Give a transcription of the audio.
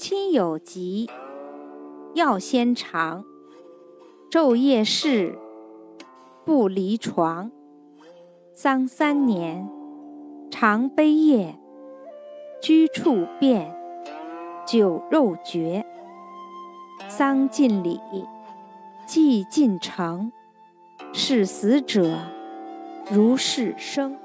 亲有疾，药先尝。昼夜侍，不离床。丧三年，常悲夜。居处变，酒肉绝。丧尽礼，祭尽诚。视死者，如是生。